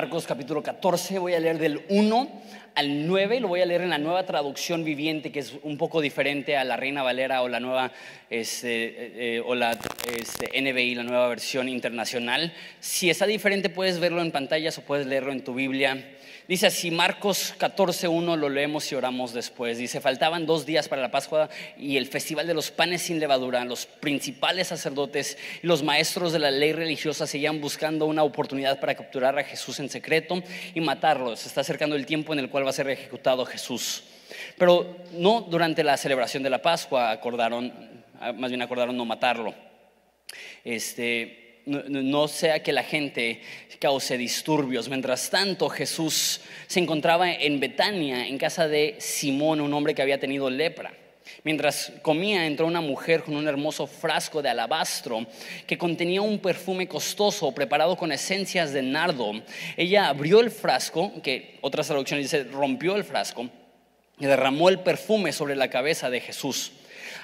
Marcos capítulo 14, voy a leer del 1 al 9, lo voy a leer en la nueva traducción viviente, que es un poco diferente a la Reina Valera o la nueva, este, eh, eh, o la este, NBI, la nueva versión internacional. Si está diferente, puedes verlo en pantallas o puedes leerlo en tu Biblia. Dice así, Marcos 14.1 lo leemos y oramos después. Dice, faltaban dos días para la Pascua y el festival de los panes sin levadura. Los principales sacerdotes y los maestros de la ley religiosa seguían buscando una oportunidad para capturar a Jesús en secreto y matarlo. Se está acercando el tiempo en el cual va a ser ejecutado Jesús. Pero no durante la celebración de la Pascua acordaron, más bien acordaron no matarlo. Este, no, sea que la gente cause disturbios. Mientras tanto, Jesús se encontraba en Betania, en casa de Simón, un hombre que había tenido lepra. Mientras comía, entró una mujer con un hermoso frasco de alabastro que contenía un perfume costoso preparado con esencias de nardo. Ella abrió el frasco, que otras traducciones dice rompió el frasco, y derramó el perfume sobre la cabeza de Jesús.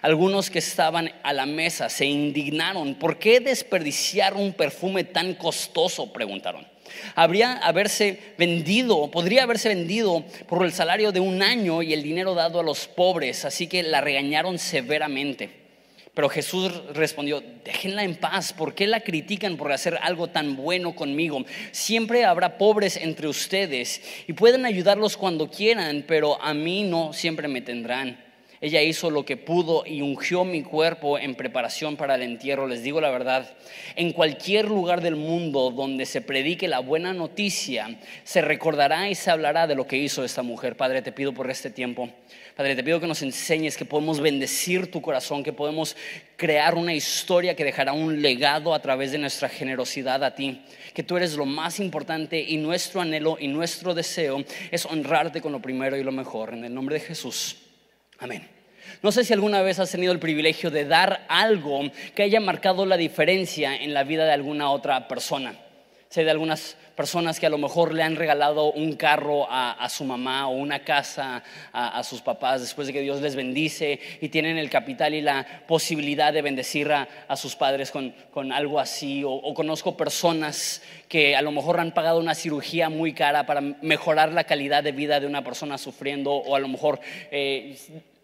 Algunos que estaban a la mesa se indignaron. ¿Por qué desperdiciar un perfume tan costoso? Preguntaron. Habría haberse vendido, podría haberse vendido por el salario de un año y el dinero dado a los pobres, así que la regañaron severamente. Pero Jesús respondió, déjenla en paz, ¿por qué la critican por hacer algo tan bueno conmigo? Siempre habrá pobres entre ustedes y pueden ayudarlos cuando quieran, pero a mí no siempre me tendrán. Ella hizo lo que pudo y ungió mi cuerpo en preparación para el entierro. Les digo la verdad, en cualquier lugar del mundo donde se predique la buena noticia, se recordará y se hablará de lo que hizo esta mujer. Padre, te pido por este tiempo. Padre, te pido que nos enseñes que podemos bendecir tu corazón, que podemos crear una historia que dejará un legado a través de nuestra generosidad a ti, que tú eres lo más importante y nuestro anhelo y nuestro deseo es honrarte con lo primero y lo mejor. En el nombre de Jesús. Amén. No sé si alguna vez has tenido el privilegio de dar algo que haya marcado la diferencia en la vida de alguna otra persona. Sé de algunas personas que a lo mejor le han regalado un carro a, su mamá o una casa a, sus papás después de que Dios les bendice y tienen el capital y la posibilidad de bendecir a, sus padres con, algo así. O, conozco personas que a lo mejor han pagado una cirugía muy cara para mejorar la calidad de vida de una persona sufriendo o a lo mejor... Eh,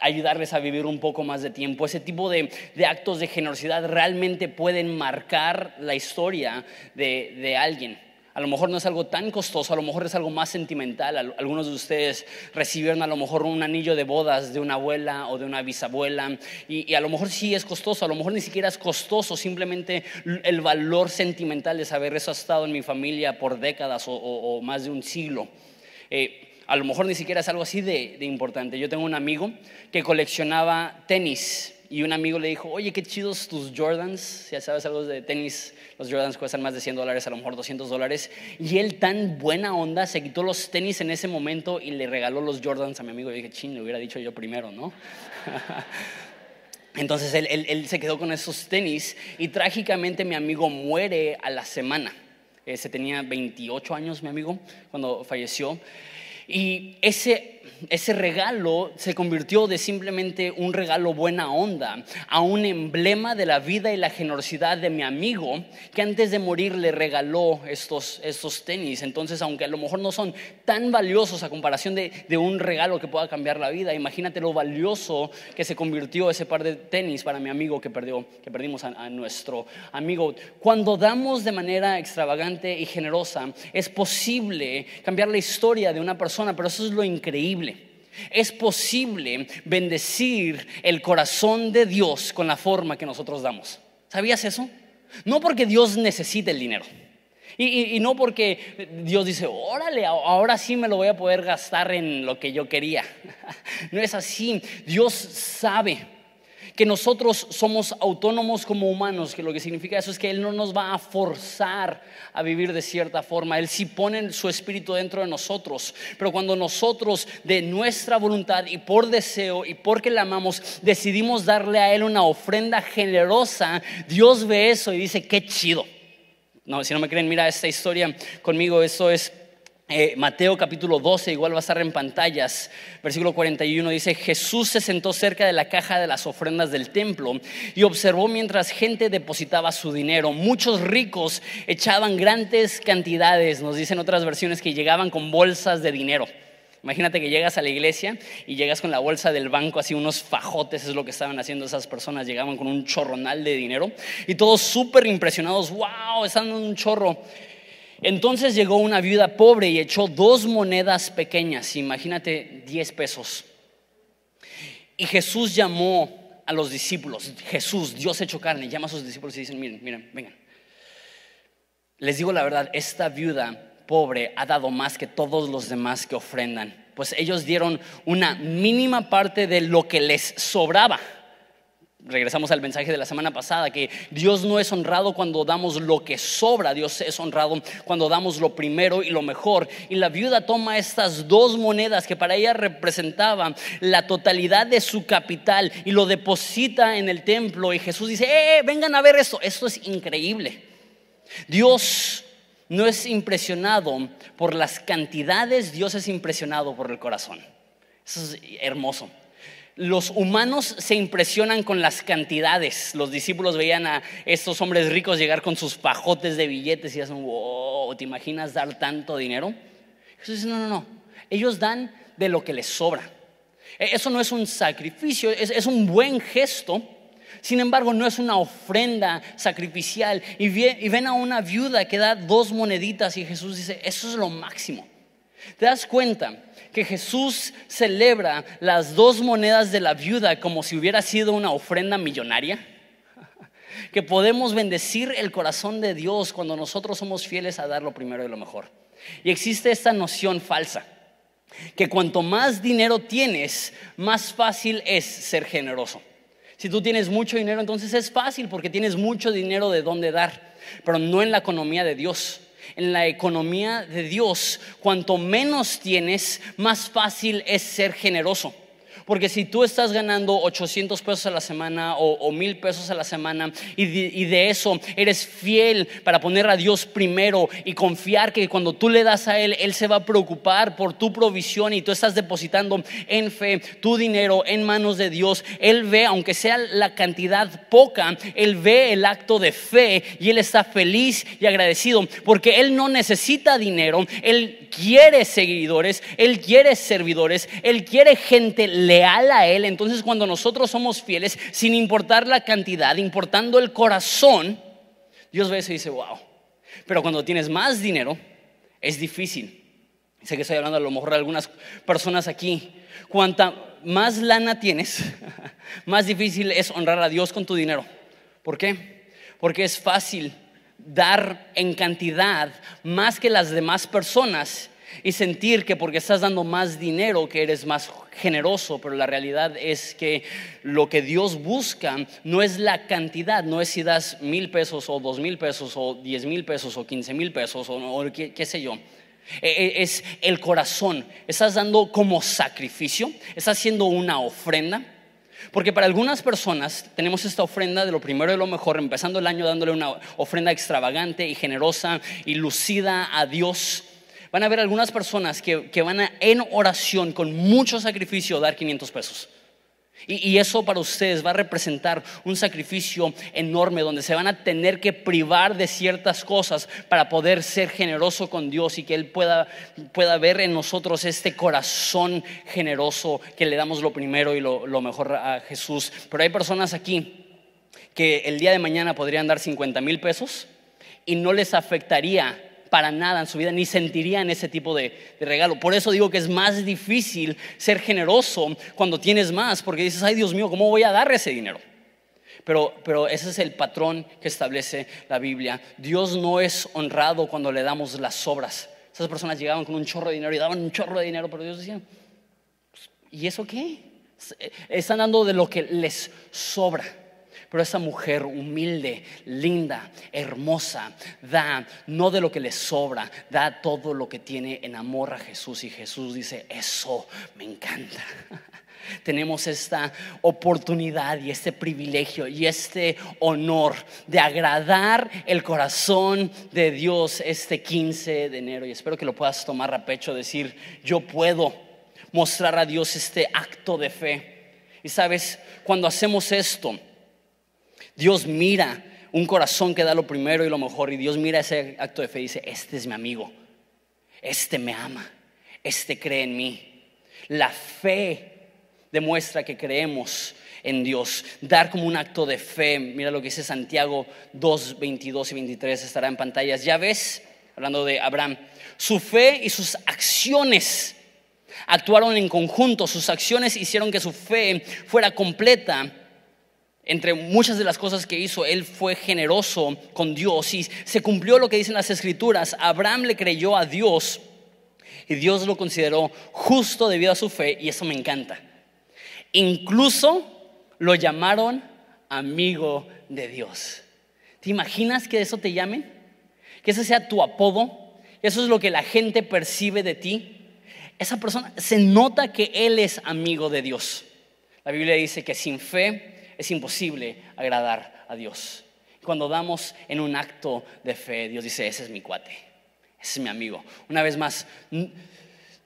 ayudarles a vivir un poco más de tiempo. Ese tipo de, actos de generosidad realmente pueden marcar la historia de alguien. A lo mejor no es algo tan costoso, a lo mejor es algo más sentimental. Algunos de ustedes recibieron a lo mejor un anillo de bodas de una abuela o de una bisabuela y, a lo mejor sí es costoso, a lo mejor ni siquiera es costoso, simplemente el valor sentimental de saber eso ha estado en mi familia por décadas o, más de un siglo. Eh, a lo mejor ni siquiera es algo así de importante. Yo tengo un amigo que coleccionaba tenis y un amigo le dijo, oye, qué chidos tus Jordans, ya sabes algo de tenis, los Jordans cuestan más de 100 dólares, a lo mejor 200 dólares, y él tan buena onda se quitó los tenis en ese momento y le regaló los Jordans a mi amigo, y dije, ching, le hubiera dicho yo primero, ¿no? Entonces él, se quedó con esos tenis y trágicamente mi amigo muere a la semana. se tenía 28 años mi amigo cuando falleció. Y ese ese regalo se convirtió de simplemente un regalo buena onda a un emblema de la vida y la generosidad de mi amigo que antes de morir le regaló estos, estos tenis. Entonces, aunque a lo mejor no son tan valiosos a comparación de, un regalo que pueda cambiar la vida, imagínate lo valioso que se convirtió ese par de tenis para mi amigo que, perdió, que perdimos a nuestro amigo. Cuando damos de manera extravagante y generosa, es posible cambiar la historia de una persona, pero eso es lo increíble. Es posible bendecir el corazón de Dios con la forma que nosotros damos. ¿Sabías eso? No porque Dios necesite el dinero. Y, no porque Dios dice, órale, ahora sí me lo voy a poder gastar en lo que yo quería. No es así. Dios sabe que nosotros somos autónomos como humanos, que lo que significa eso es que Él no nos va a forzar a vivir de cierta forma, Él sí pone su espíritu dentro de nosotros, pero cuando nosotros de nuestra voluntad y por deseo y porque le amamos decidimos darle a Él una ofrenda generosa, Dios ve eso y dice, qué chido. No, si no me creen, mira esta historia conmigo. Eso es eh, Mateo capítulo 12, igual va a estar en pantallas. Versículo 41 dice, Jesús se sentó cerca de la caja de las ofrendas del templo y observó mientras gente depositaba su dinero. Muchos ricos echaban grandes cantidades, nos dicen otras versiones que llegaban con bolsas de dinero. Imagínate que llegas a la iglesia y llegas con la bolsa del banco, así unos fajotes, es lo que estaban haciendo esas personas, llegaban con un chorronal de dinero y todos súper impresionados, wow, están en un chorro. Entonces llegó una viuda pobre y echó dos monedas pequeñas, imagínate 10 pesos. Y Jesús llamó a los discípulos, Jesús, Dios hecho carne, llama a sus discípulos y dicen, miren, miren, vengan. Les digo la verdad, esta viuda pobre ha dado más que todos los demás que ofrendan. Pues ellos dieron una mínima parte de lo que les sobraba. Regresamos al mensaje de la semana pasada, que Dios no es honrado cuando damos lo que sobra, Dios es honrado cuando damos lo primero y lo mejor. Y la viuda toma estas dos monedas que para ella representaban la totalidad de su capital y lo deposita en el templo. Y Jesús dice, eh, vengan a ver esto, esto es increíble. Dios no es impresionado por las cantidades, Dios es impresionado por el corazón. Eso es hermoso. Los humanos se impresionan con las cantidades. Los discípulos veían a estos hombres ricos llegar con sus pajotes de billetes y hacen, wow, ¿te imaginas dar tanto dinero? Jesús dice, no, no, no. Ellos dan de lo que les sobra. E, eso no es un sacrificio, es un buen gesto sin embargo, no es una ofrenda sacrificial. Y, ven a una viuda que da dos moneditas y Jesús dice, eso es lo máximo. ¿Te das cuenta que Jesús celebra las dos monedas de la viuda como si hubiera sido una ofrenda millonaria? Que podemos bendecir el corazón de Dios cuando nosotros somos fieles a dar lo primero y lo mejor. Y existe esta noción falsa, que cuanto más dinero tienes, más fácil es ser generoso. Si tú tienes mucho dinero, entonces es fácil porque tienes mucho dinero de dónde dar, pero no en la economía de Dios. En la economía de Dios, cuanto menos tienes, más fácil es ser generoso. Porque si tú estás ganando 800 pesos a la semana o, mil pesos a la semana y de, eso eres fiel para poner a Dios primero y confiar que cuando tú le das a Él, Él se va a preocupar por tu provisión y tú estás depositando en fe tu dinero en manos de Dios, Él ve, aunque sea la cantidad poca, Él ve el acto de fe y Él está feliz y agradecido porque Él no necesita dinero, Él quiere seguidores, Él quiere servidores, Él quiere gente leal a Él. Entonces cuando nosotros somos fieles, sin importar la cantidad, importando el corazón, Dios ve eso y dice, wow. Pero cuando tienes más dinero, es difícil. Sé que estoy hablando a lo mejor de algunas personas aquí. Cuanta más lana tienes, más difícil es honrar a Dios con tu dinero. ¿Por qué? Porque es fácil dar en cantidad más que las demás personas y sentir que porque estás dando más dinero que eres más generoso, pero la realidad es que lo que Dios busca no es la cantidad, no es si das mil pesos o dos mil pesos o diez mil pesos o quince mil pesos o, qué, sé yo. E, e, es el corazón. Estás dando como sacrificio, estás haciendo una ofrenda. Porque para algunas personas tenemos esta ofrenda de lo primero y lo mejor, empezando el año dándole una ofrenda extravagante y generosa y lucida a Dios van a ver algunas personas que, van a, en oración con mucho sacrificio dar 500 pesos. Y, eso para ustedes va a representar un sacrificio enorme donde se van a tener que privar de ciertas cosas para poder ser generoso con Dios y que Él pueda, pueda ver en nosotros este corazón generoso que le damos lo primero y lo, lo mejor a Jesús. Pero hay personas aquí que el día de mañana podrían dar 50 mil pesos y no les afectaría para nada en su vida, ni sentirían ese tipo de, regalo. Por eso digo que es más difícil ser generoso cuando tienes más, porque dices, ay Dios mío, ¿cómo voy a dar ese dinero? Pero, pero ese es el patrón que establece la Biblia. Dios no es honrado cuando le damos las obras. Esas personas llegaban con un chorro de dinero y daban un chorro de dinero, pero Dios decía, pues, ¿y eso qué? Están dando de lo que les sobra. Pero esa mujer humilde, linda, hermosa, da no de lo que le sobra, da todo lo que tiene en amor a Jesús. Y Jesús dice, eso me encanta. tenemos esta oportunidad y este privilegio y este honor de agradar el corazón de Dios este 15 de enero. Y espero que lo puedas tomar a pecho, decir, yo puedo mostrar a Dios este acto de fe. Y sabes, cuando hacemos esto, Dios mira un corazón que da lo primero y lo mejor. Y Dios mira ese acto de fe y dice, este es mi amigo, este me ama, este cree en mí. La fe demuestra que creemos en Dios. Dar como un acto de fe. Mira lo que dice Santiago 2, 22 y 23, estará en pantallas. Ya ves, hablando de Abraham, su fe y sus acciones actuaron en conjunto. Sus acciones hicieron que su fe fuera completa. Entre muchas de las cosas que hizo, él fue generoso con Dios y se cumplió lo que dicen las escrituras. Abraham le creyó a Dios y Dios lo consideró justo debido a su fe y eso me encanta. Incluso lo llamaron amigo de Dios. ¿Te imaginas que eso te llamen? Que ese sea tu apodo. Eso es lo que la gente percibe de ti. Esa persona se nota que él es amigo de Dios. La Biblia dice que sin fe es imposible agradar a Dios. Cuando damos en un acto de fe, Dios dice, ese es mi cuate, ese es mi amigo. Una vez más,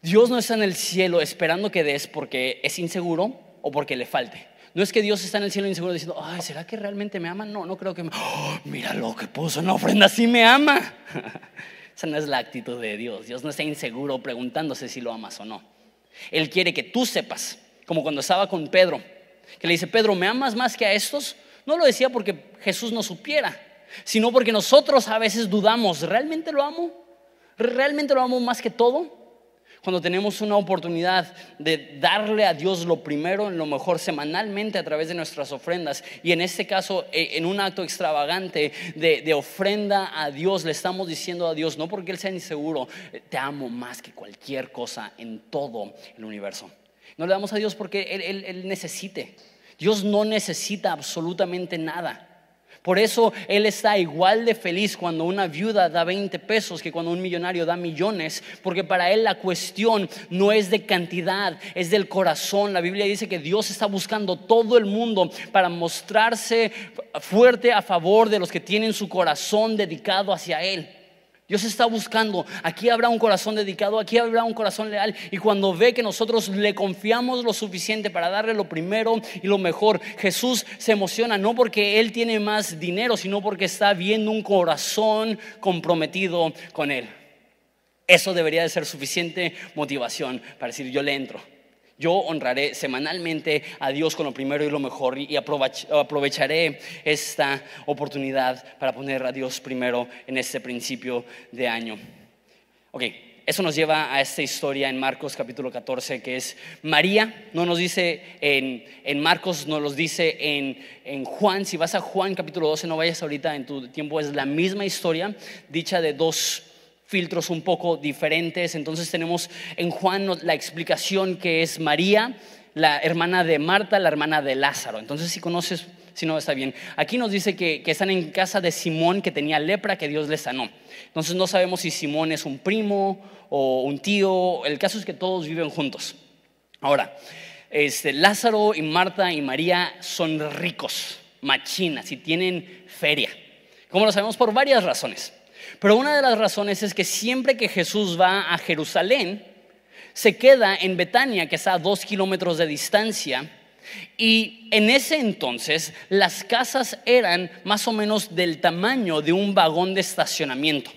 Dios no está en el cielo esperando que des porque es inseguro o porque le falte. No es que Dios está en el cielo inseguro diciendo, ay, ¿será que realmente me ama? No, no creo que me... ¡Oh, mira lo que puso en la ofrenda, sí me ama. Esa no es la actitud de Dios. Dios no está inseguro preguntándose si lo amas o no. Él quiere que tú sepas, como cuando estaba con Pedro, que le dice, Pedro, ¿me amas más que a estos? No lo decía porque Jesús no supiera, sino porque nosotros a veces dudamos, ¿realmente lo amo? ¿Realmente lo amo más que todo? cuando tenemos una oportunidad de darle a Dios lo primero, lo mejor, semanalmente a través de nuestras ofrendas. Y en este caso, eh, en un acto extravagante de, ofrenda a Dios, le estamos diciendo a Dios, no porque Él sea inseguro, eh, te amo más que cualquier cosa en todo el universo. No le damos a Dios porque Él, él necesite. Dios no necesita absolutamente nada. Por eso Él está igual de feliz cuando una viuda da 20 pesos que cuando un millonario da millones, porque para Él la cuestión no es de cantidad, es del corazón. La Biblia dice que Dios está buscando todo el mundo para mostrarse fuerte a favor de los que tienen su corazón dedicado hacia Él. Dios está buscando, aquí habrá un corazón dedicado, aquí habrá un corazón leal. Y cuando ve que nosotros le confiamos lo suficiente para darle lo primero y lo mejor, Jesús se emociona no porque Él tiene más dinero, sino porque está viendo un corazón comprometido con Él. Eso debería de ser suficiente motivación para decir, yo le entro. Yo honraré semanalmente a Dios con lo primero y lo mejor y aprovecharé esta oportunidad para poner a Dios primero en este principio de año. Ok, eso nos lleva a esta historia en Marcos capítulo 14 que es María, no nos dice en, en Marcos, nos los dice en, en, Juan, si vas a Juan capítulo 12, no vayas ahorita en tu tiempo, es la misma historia dicha de dos filtros un poco diferentes. Entonces tenemos en Juan la explicación que es María, la hermana de Marta, la hermana de Lázaro. Entonces si conoces, si no está bien. Aquí nos dice que, están en casa de Simón que tenía lepra que Dios le sanó. Entonces no sabemos si Simón es un primo o un tío. El caso es que todos viven juntos. Ahora, este, Lázaro y Marta y María son ricos, machinas y tienen feria. Como lo sabemos por varias razones. Pero una de las razones es que siempre que Jesús va a Jerusalén, se queda en Betania, que está a dos kilómetros de distancia. Y en ese entonces las casas eran más o menos del tamaño de un vagón de estacionamiento.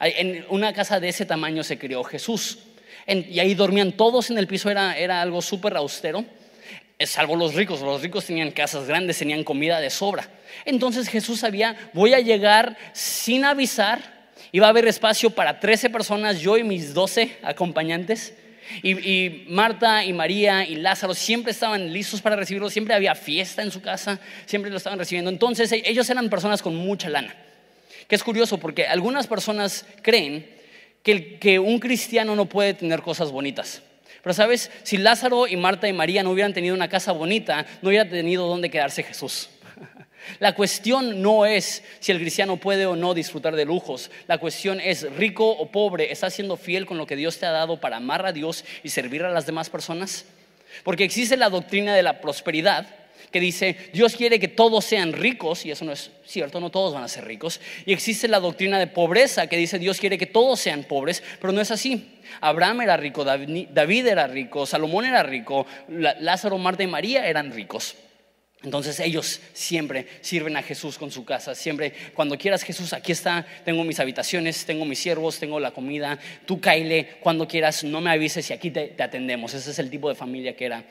En una casa de ese tamaño se crió Jesús. y ahí dormían todos en el piso, era, era algo súper austero, salvo los ricos. Los ricos tenían casas grandes, tenían comida de sobra. Entonces Jesús sabía, voy a llegar sin avisar Iba a haber espacio para 13 personas, yo y mis 12 acompañantes. Y, Marta y María y Lázaro siempre estaban listos para recibirlo, siempre había fiesta en su casa, siempre lo estaban recibiendo. Entonces e, ellos eran personas con mucha lana. Que es curioso porque algunas personas creen que un cristiano no puede tener cosas bonitas. Pero sabes, si Lázaro y Marta y María no hubieran tenido una casa bonita, no hubiera tenido dónde quedarse Jesús. La cuestión no es si el cristiano puede o no disfrutar de lujos. La cuestión es rico o pobre, ¿estás siendo fiel con lo que Dios te ha dado para amar a Dios y servir a las demás personas? Porque existe la doctrina de la prosperidad que dice, Dios quiere que todos sean ricos, y eso no es cierto, no todos van a ser ricos. Y existe la doctrina de pobreza que dice, Dios quiere que todos sean pobres, pero no es así. Abraham era rico, David era rico, Salomón era rico, Lázaro, Marta y María eran ricos. Entonces ellos siempre sirven a Jesús con su casa, siempre cuando quieras Jesús, aquí está, tengo mis habitaciones, tengo mis siervos, tengo la comida, tú caile cuando quieras, no me avises y aquí te, atendemos. Ese es el tipo de familia que, era,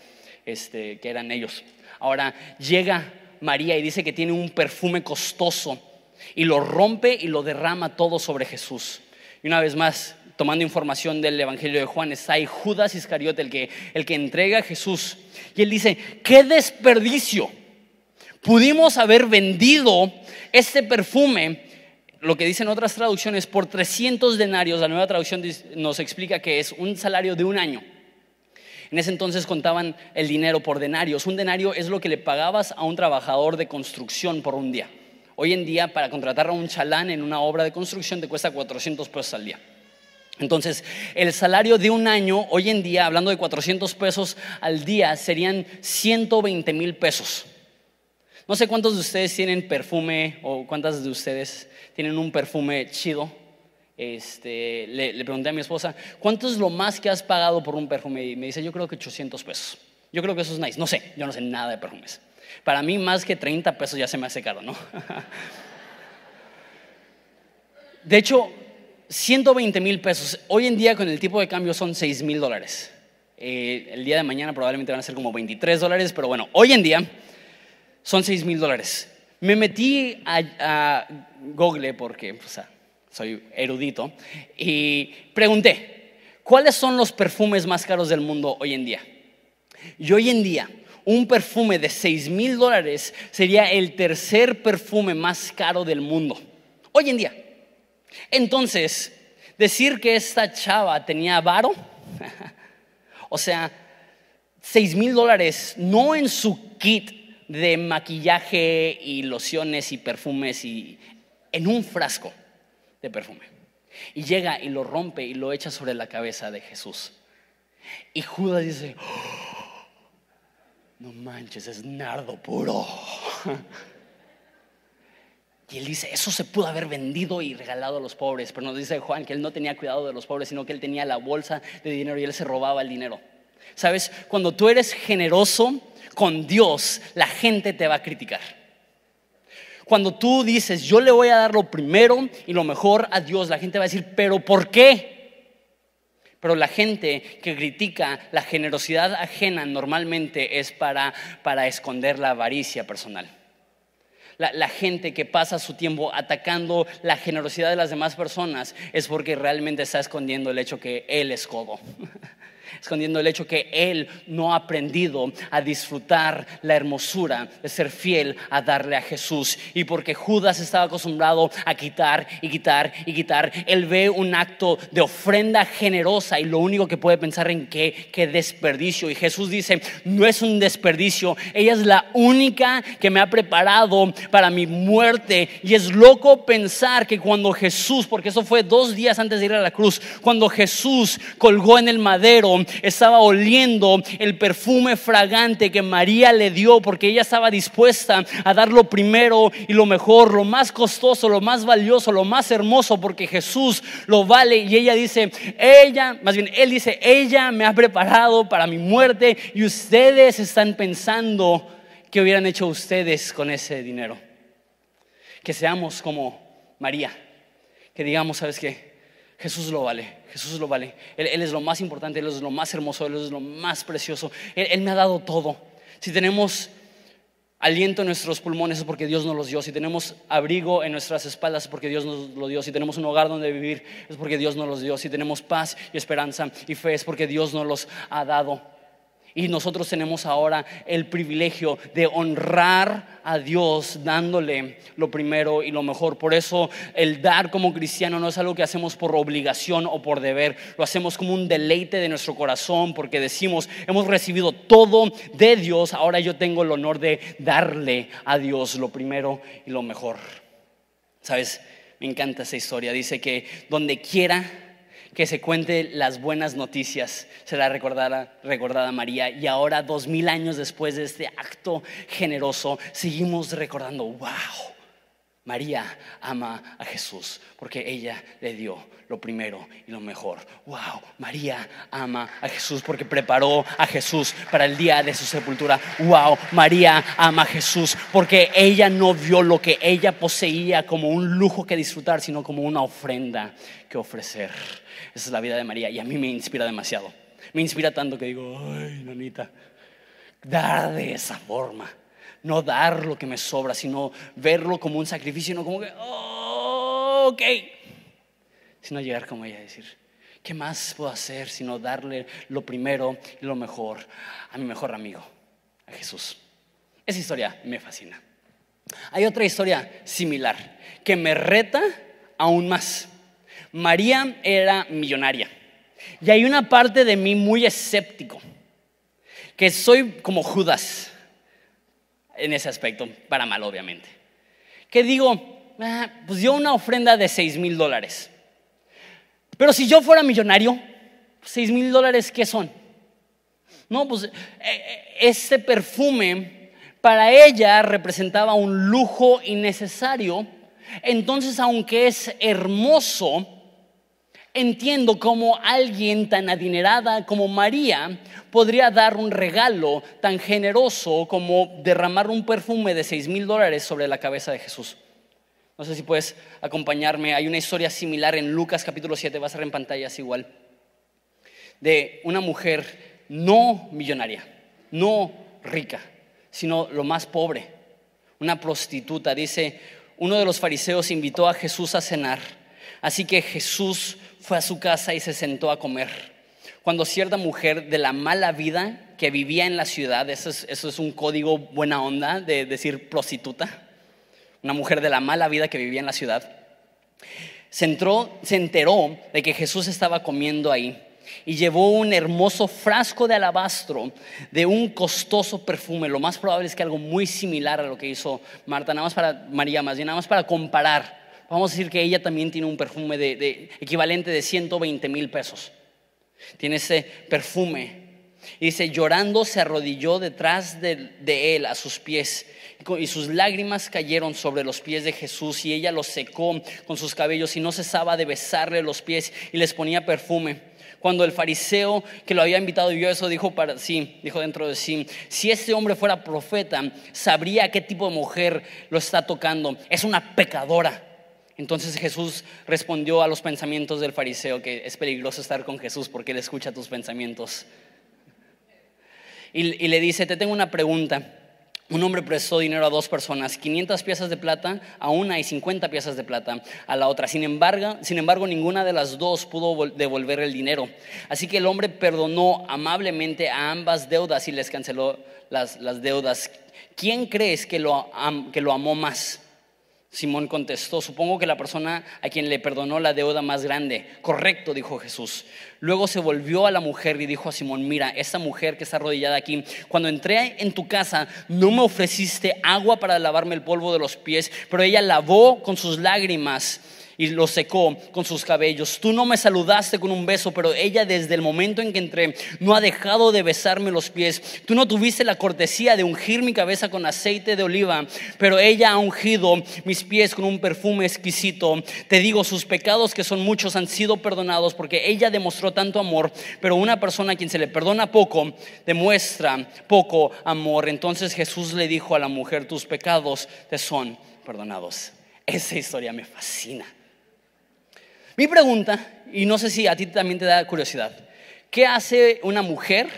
este, que eran ellos. Ahora llega María y dice que tiene un perfume costoso y lo rompe y lo derrama todo sobre Jesús. Y una vez más, tomando información del Evangelio de Juan, está ahí Judas Iscariote, el que, el que entrega a Jesús. Y él dice, qué desperdicio. Pudimos haber vendido este perfume, lo que dicen otras traducciones, por 300 denarios. La nueva traducción nos explica que es un salario de un año. En ese entonces contaban el dinero por denarios. Un denario es lo que le pagabas a un trabajador de construcción por un día. Hoy en día, para contratar a un chalán en una obra de construcción, te cuesta 400 pesos al día. Entonces, el salario de un año, hoy en día, hablando de 400 pesos al día, serían 120 mil pesos. No sé cuántos de ustedes tienen perfume o cuántas de ustedes tienen un perfume chido este, le, pregunté a mi esposa, ¿cuánto es lo más que has pagado por un perfume? Y me dice, yo creo que 800 pesos. Yo creo que eso es nice. No sé, yo no sé nada de perfumes. Para mí más que 30 pesos ya se me hace caro, ¿no? De hecho, 120 mil pesos, hoy en día con el tipo de cambio son 6 mil dólares. Eh, el día de mañana probablemente van a ser como 23 dólares, pero bueno, hoy en día son 6 mil dólares. Me metí a, Google porque, pues, soy erudito, y pregunté, ¿cuáles son los perfumes más caros del mundo hoy en día? Y hoy en día, un perfume de 6 mil dólares sería el tercer perfume más caro del mundo. Hoy en día. Entonces, decir que esta chava tenía varo, o sea, 6 mil dólares, no en su kit de maquillaje y lociones y perfumes y en un frasco de perfume. Y llega y lo rompe y lo echa sobre la cabeza de Jesús. Y Judas dice, oh, no manches, es nardo puro. Y él dice, eso se pudo haber vendido y regalado a los pobres. Pero nos dice Juan que él no tenía cuidado de los pobres, sino que él tenía la bolsa de dinero y él se robaba el dinero. Sabes, cuando tú eres generoso con Dios, la gente te va a criticar. Cuando tú dices, yo le voy a dar lo primero y lo mejor a Dios, la gente va a decir, pero ¿por qué? Pero la gente que critica la generosidad ajena normalmente es para, para esconder la avaricia personal. La, gente que pasa su tiempo atacando la generosidad de las demás personas es porque realmente está escondiendo el hecho que Él es codo. escondiendo el hecho que él no ha aprendido a disfrutar la hermosura de ser fiel a darle a Jesús. Y porque Judas estaba acostumbrado a quitar y quitar y quitar, él ve un acto de ofrenda generosa y lo único que puede pensar en que, que desperdicio. Y Jesús dice, no es un desperdicio, ella es la única que me ha preparado para mi muerte. Y es loco pensar que cuando Jesús, porque eso fue dos días antes de ir a la cruz, cuando Jesús colgó en el madero, estaba oliendo el perfume fragante que María le dio porque ella estaba dispuesta a dar lo primero y lo mejor, lo más costoso, lo más valioso, lo más hermoso porque Jesús lo vale y ella dice, ella, más bien él dice, ella me ha preparado para mi muerte y ustedes están pensando que hubieran hecho ustedes con ese dinero. Que seamos como María, que digamos, ¿sabes qué? Jesús lo vale, Jesús lo vale. Él, es lo más importante, Él es lo más hermoso, Él es lo más precioso. Él, me ha dado todo. Si tenemos aliento en nuestros pulmones es porque Dios nos los dio. Si tenemos abrigo en nuestras espaldas es porque Dios nos lo dio. Si tenemos un hogar donde vivir es porque Dios nos los dio. Si tenemos paz y esperanza y fe es porque Dios nos los ha dado. Y nosotros tenemos ahora el privilegio de honrar a Dios dándole lo primero y lo mejor. Por eso el dar como cristiano no es algo que hacemos por obligación o por deber. Lo hacemos como un deleite de nuestro corazón porque decimos, hemos recibido todo de Dios, ahora yo tengo el honor de darle a Dios lo primero y lo mejor. ¿Sabes? Me encanta esa historia. Dice que donde quiera que se cuente las buenas noticias, será recordada, recordada María. Y ahora, dos mil años después de este acto generoso, seguimos recordando, wow, María ama a Jesús porque ella le dio lo primero y lo mejor. Wow, María ama a Jesús porque preparó a Jesús para el día de su sepultura. Wow, María ama a Jesús porque ella no vio lo que ella poseía como un lujo que disfrutar, sino como una ofrenda que ofrecer. Esa es la vida de María y a mí me inspira demasiado. Me inspira tanto que digo, ay, nanita, dar de esa forma no dar lo que me sobra, sino verlo como un sacrificio, no como que, oh, ok, sino llegar como ella a decir, ¿qué más puedo hacer sino darle lo primero y lo mejor a mi mejor amigo, a Jesús? Esa historia me fascina. Hay otra historia similar que me reta aún más. María era millonaria y hay una parte de mí muy escéptico, que soy como Judas en ese aspecto, para mal obviamente. Que digo, ah, pues dio una ofrenda de 6 mil dólares. Pero si yo fuera millonario, 6 mil dólares, ¿qué son? No, pues este perfume para ella representaba un lujo innecesario. Entonces, aunque es hermoso, entiendo cómo alguien tan adinerada como María podría dar un regalo tan generoso como derramar un perfume de 6 mil dólares sobre la cabeza de Jesús. No sé si puedes acompañarme. Hay una historia similar en Lucas capítulo 7, va a ser en pantallas igual, de una mujer no millonaria, no rica, sino lo más pobre, una prostituta. Dice, uno de los fariseos invitó a Jesús a cenar, así que Jesús fue a su casa y se sentó a comer cuando cierta mujer de la mala vida que vivía en la ciudad, eso es, un código buena onda de decir prostituta, una mujer de la mala vida que vivía en la ciudad, se, entró, se enteró de que Jesús estaba comiendo ahí y llevó un hermoso frasco de alabastro de un costoso perfume. Lo más probable es que algo muy similar a lo que hizo Marta, nada más para María, más bien nada más para comparar. Vamos a decir que ella también tiene un perfume de, equivalente de 120 mil pesos tiene ese perfume. Y dice, llorando se arrodilló detrás de, él a sus pies y sus lágrimas cayeron sobre los pies de Jesús y ella los secó con sus cabellos y no cesaba de besarle los pies y les ponía perfume. Cuando el fariseo que lo había invitado vio eso, dijo para sí, dijo dentro de sí, si este hombre fuera profeta, sabría qué tipo de mujer lo está tocando. Es una pecadora. Entonces Jesús respondió a los pensamientos del fariseo que es peligroso estar con Jesús porque él escucha tus pensamientos. Y, le dice, te tengo una pregunta. Un hombre prestó dinero a dos personas, 500 piezas de plata a una y 50 piezas de plata a la otra. Sin embargo, sin embargo, ninguna de las dos pudo devolver el dinero. Así que el hombre perdonó amablemente a ambas deudas y les canceló las, deudas. ¿Quién crees que lo, que lo amó más? Simón contestó, supongo que la persona a quien le perdonó la deuda más grande. Correcto, dijo Jesús. Luego se volvió a la mujer y dijo a Simón, mira, esta mujer que está arrodillada aquí, cuando entré en tu casa no me ofreciste agua para lavarme el polvo de los pies, pero ella lavó con sus lágrimas y lo secó con sus cabellos. Tú no me saludaste con un beso, pero ella desde el momento en que entré no ha dejado de besarme los pies. Tú no tuviste la cortesía de ungir mi cabeza con aceite de oliva, pero ella ha ungido mis pies con un perfume exquisito. Te digo, sus pecados que son muchos han sido perdonados porque ella demostró tanto amor, pero una persona a quien se le perdona poco demuestra poco amor. Entonces Jesús le dijo a la mujer, tus pecados te son perdonados. Esa historia me fascina. Mi pregunta, y no sé si a ti también te da curiosidad, ¿qué hace una mujer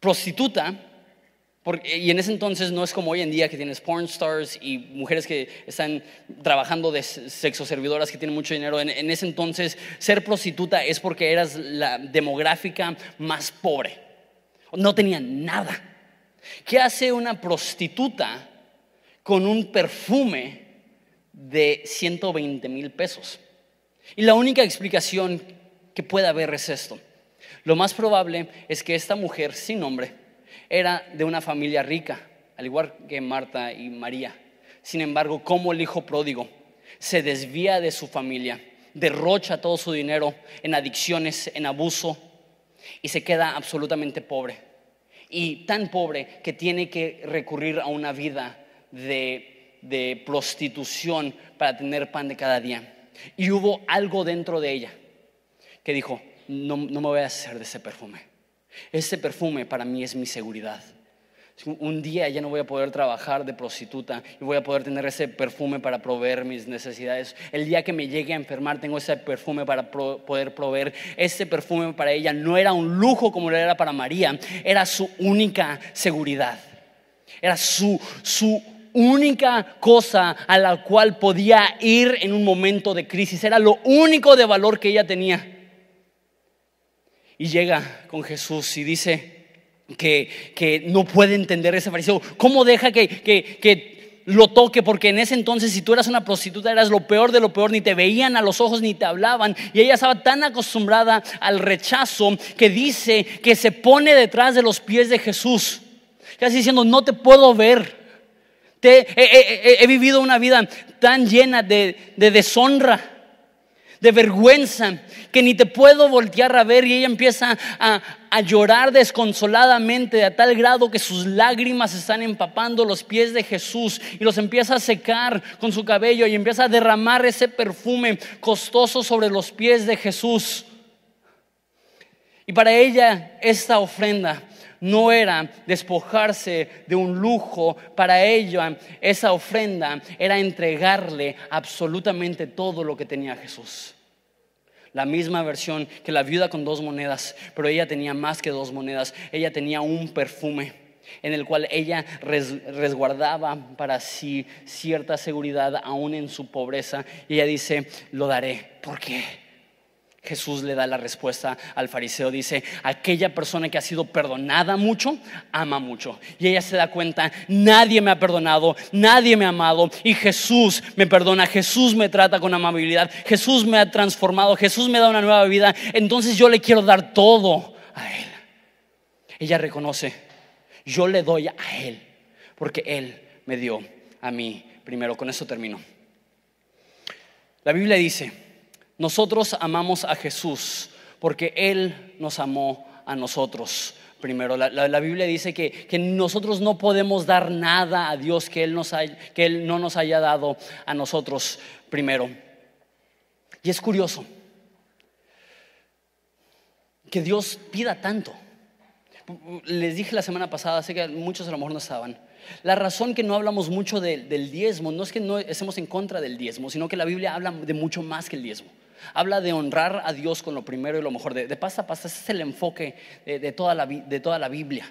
prostituta? y en ese entonces no es como hoy en día que tienes porn stars y mujeres que están trabajando de sexo servidoras que tienen mucho dinero. En, en ese entonces ser prostituta es porque eras la demográfica más pobre. No tenían nada. ¿Qué hace una prostituta con un perfume de 120 mil pesos? Y la única explicación que puede haber es esto. Lo más probable es que esta mujer sin nombre era de una familia rica, al igual que Marta y María. Sin embargo, como el hijo pródigo se desvía de su familia, derrocha todo su dinero en adicciones, en abuso y se queda absolutamente pobre. Y tan pobre que tiene que recurrir a una vida de, de prostitución para tener pan de cada día. Y hubo algo dentro de ella que dijo, no, no me voy a hacer de ese perfume. Ese perfume para mí es mi seguridad. Un día ya no voy a poder trabajar de prostituta y voy a poder tener ese perfume para proveer mis necesidades. El día que me llegue a enfermar tengo ese perfume para poder proveer. Ese perfume para ella no era un lujo como lo era para María, era su única seguridad. Era su, su única cosa a la cual podía ir en un momento de crisis. Era lo único de valor que ella tenía. Y llega con Jesús y dice que, no puede entender ese fariseo. ¿Cómo deja que, que lo toque? Porque en ese entonces si tú eras una prostituta eras lo peor de lo peor, ni te veían a los ojos ni te hablaban. Y ella estaba tan acostumbrada al rechazo que dice que se pone detrás de los pies de Jesús. Casi diciendo, no te puedo ver. He, vivido una vida tan llena de deshonra de vergüenza, que ni te puedo voltear a ver y ella empieza a, llorar desconsoladamente a tal grado que sus lágrimas están empapando los pies de Jesús y los empieza a secar con su cabello y empieza a derramar ese perfume costoso sobre los pies de Jesús. Y para ella esta ofrenda no era despojarse de un lujo, para ella esa ofrenda era entregarle absolutamente todo lo que tenía Jesús. La misma versión que la viuda con dos monedas, pero ella tenía más que dos monedas, ella tenía un perfume en el cual ella resguardaba para sí cierta seguridad aún en su pobreza. Y ella dice, lo daré. ¿Por qué? Jesús le da la respuesta al fariseo. Dice, aquella persona que ha sido perdonada mucho, ama mucho. Y ella se da cuenta, nadie me ha perdonado, nadie me ha amado. Y Jesús me perdona, Jesús me trata con amabilidad, Jesús me ha transformado, Jesús me da una nueva vida. Entonces yo le quiero dar todo a Él. Ella reconoce, yo le doy a Él, porque Él me dio a mí primero. Con eso termino. La Biblia dice, nosotros amamos a Jesús porque Él nos amó a nosotros primero. La, Biblia dice que, nosotros no podemos dar nada a Dios que él, que él no nos haya dado a nosotros primero. Y es curioso que Dios pida tanto. Les dije la semana pasada, sé que muchos a lo mejor no estaban. La razón que no hablamos mucho del diezmo no es que no estemos en contra del diezmo, sino que la Biblia habla de mucho más que el diezmo. Habla de honrar a Dios con lo primero y lo mejor. De, de pasta a pasta, ese es el enfoque de, toda, la, de toda, la, Biblia.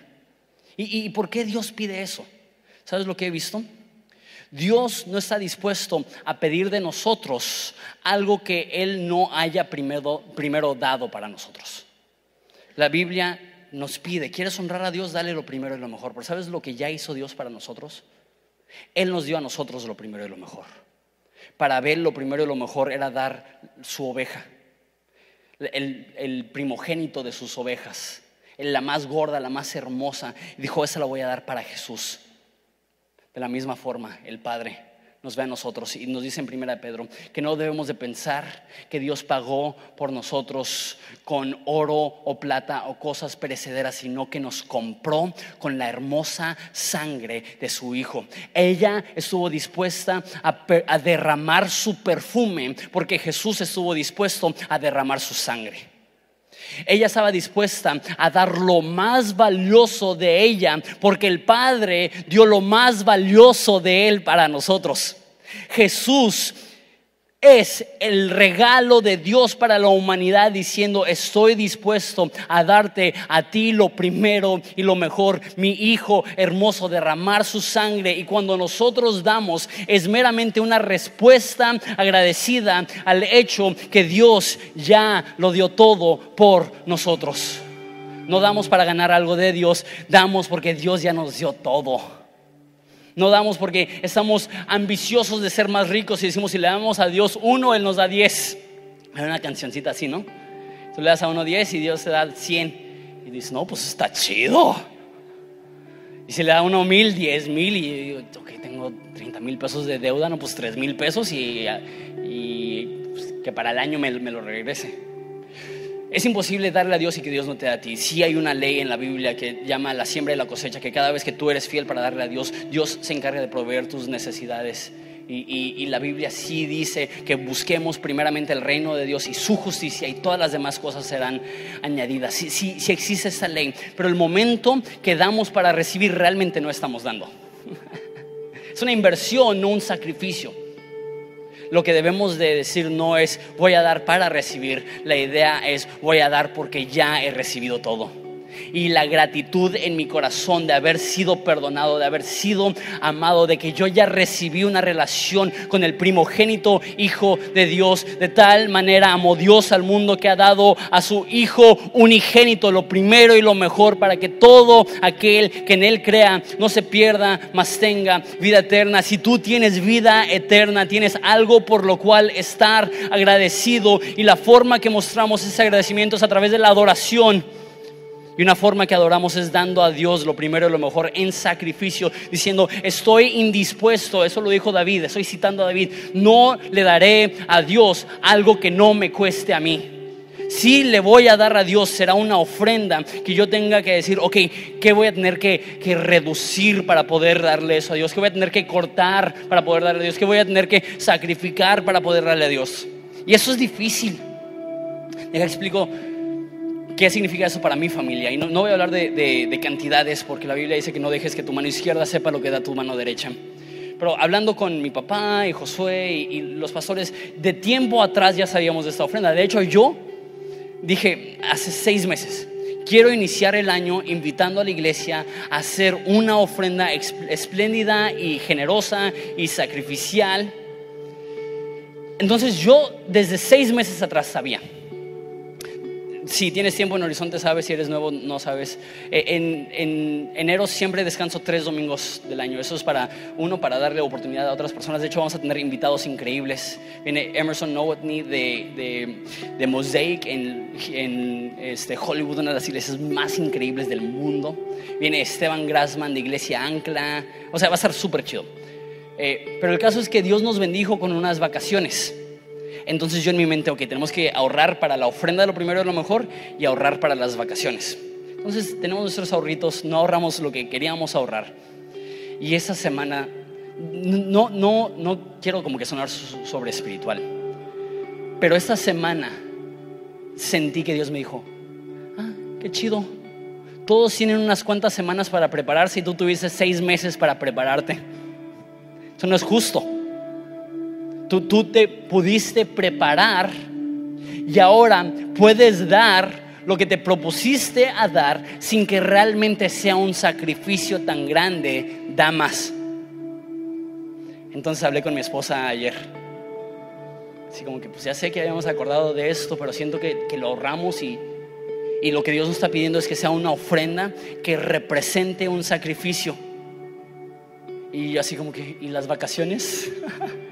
¿Y, ¿Y por qué Dios pide eso? ¿Sabes lo que he visto? Dios no está dispuesto a pedir de nosotros algo que Él no haya primero, primero, dado para nosotros. La Biblia nos pide, ¿quieres honrar a Dios? Dale lo primero y lo mejor. Pero ¿sabes lo que ya hizo Dios para nosotros? Él nos dio a nosotros lo primero y lo mejor. Para ver lo primero y lo mejor era dar su oveja, el, primogénito de sus ovejas, la más gorda, la más hermosa. Dijo, esa la voy a dar para Jesús. De la misma forma, el Padre nos ve a nosotros y nos dice en primera de Pedro que no debemos de pensar que Dios pagó por nosotros con oro o plata o cosas perecederas, sino que nos compró con la hermosa sangre de su Hijo. Ella estuvo dispuesta a, a derramar su perfume porque Jesús estuvo dispuesto a derramar su sangre. Ella estaba dispuesta a dar lo más valioso de ella porque el Padre dio lo más valioso de Él para nosotros. Jesús es el regalo de Dios para la humanidad diciendo, estoy dispuesto a darte a ti lo primero y lo mejor, mi Hijo hermoso, derramar su sangre. Y cuando nosotros damos es meramente una respuesta agradecida al hecho que Dios ya lo dio todo por nosotros. No damos para ganar algo de Dios, damos porque Dios ya nos dio todo. No damos porque estamos ambiciosos de ser más ricos y decimos si le damos a Dios uno, Él nos da diez. Hay una cancioncita así, ¿no? Tú le das a uno diez y Dios te da cien. Y dices, no, pues está chido. Y si le da uno mil, diez mil y digo, ok, tengo treinta mil pesos de deuda, no, pues tres mil pesos y, pues, que para el año me lo regrese. Es imposible darle a Dios y que Dios no te da a ti. Sí hay una ley en la Biblia que llama la siembra y la cosecha, que cada vez que tú eres fiel para darle a Dios, Dios se encarga de proveer tus necesidades. Y, la Biblia sí dice que busquemos primeramente el reino de Dios y su justicia y todas las demás cosas serán añadidas. Sí, sí, sí existe esa ley, pero el momento que damos para recibir realmente no estamos dando. es una inversión, no un sacrificio. Lo que debemos de decir no es voy a dar para recibir, la idea es voy a dar porque ya he recibido todo y la gratitud en mi corazón de haber sido perdonado, de haber sido amado, de que yo ya recibí una relación con el primogénito Hijo de Dios. De tal manera amó Dios al mundo que ha dado a su Hijo unigénito, lo primero y lo mejor, para que todo aquel que en Él crea no se pierda, mas tenga vida eterna. Si tú tienes vida eterna, tienes algo por lo cual estar agradecido y la forma que mostramos ese agradecimiento es a través de la adoración y una forma que adoramos es dando a Dios lo primero y lo mejor en sacrificio, diciendo, estoy indispuesto, eso lo dijo David, estoy citando a David, no le daré a Dios algo que no me cueste a mí. Si le voy a dar a Dios, será una ofrenda que yo tenga que decir, ok, ¿qué voy a tener que, reducir para poder darle eso a Dios? ¿Qué voy a tener que cortar para poder darle a Dios? ¿Qué voy a tener que sacrificar para poder darle a Dios? Y eso es difícil. Deja explico ¿Qué significa eso para mi familia? Y no, voy a hablar de, cantidades porque la Biblia dice que no dejes que tu mano izquierda sepa lo que da tu mano derecha. Pero hablando con mi papá y Josué y, los pastores, de tiempo atrás ya sabíamos de esta ofrenda. De hecho, yo dije hace seis meses, quiero iniciar el año invitando a la iglesia a hacer una ofrenda espléndida y generosa y sacrificial. Entonces yo desde seis meses atrás sabía si tienes tiempo en Horizonte, sabes, si eres nuevo, no sabes. Eh, en, enero siempre descanso tres domingos del año. Eso es para, uno, para darle oportunidad a otras personas. De hecho, vamos a tener invitados increíbles. Viene Emerson Nowotny de, de, Mosaic en, este, Hollywood, una de las iglesias más increíbles del mundo. Viene Esteban Grassman de Iglesia Ancla. O sea, va a estar súper chido. Eh, pero el caso es que Dios nos bendijo con unas vacaciones. Entonces yo en mi mente, ok, tenemos que ahorrar para la ofrenda de lo primero de lo mejor y ahorrar para las vacaciones. Entonces tenemos nuestros ahorritos, no ahorramos lo que queríamos ahorrar. Y esa semana, no, no, no quiero como que sonar sobre espiritual, pero esta semana sentí que Dios me dijo, ah, qué chido. Todos tienen unas cuantas semanas para prepararse y tú tuviste seis meses para prepararte. Eso no es justo. Tú, te pudiste preparar y ahora puedes dar lo que te propusiste a dar sin que realmente sea un sacrificio tan grande, da más. Entonces hablé con mi esposa ayer. Así como que pues ya sé que habíamos acordado de esto, pero siento que, que lo ahorramos y, y lo que Dios nos está pidiendo es que sea una ofrenda que represente un sacrificio. Y así como que, ¿y las vacaciones?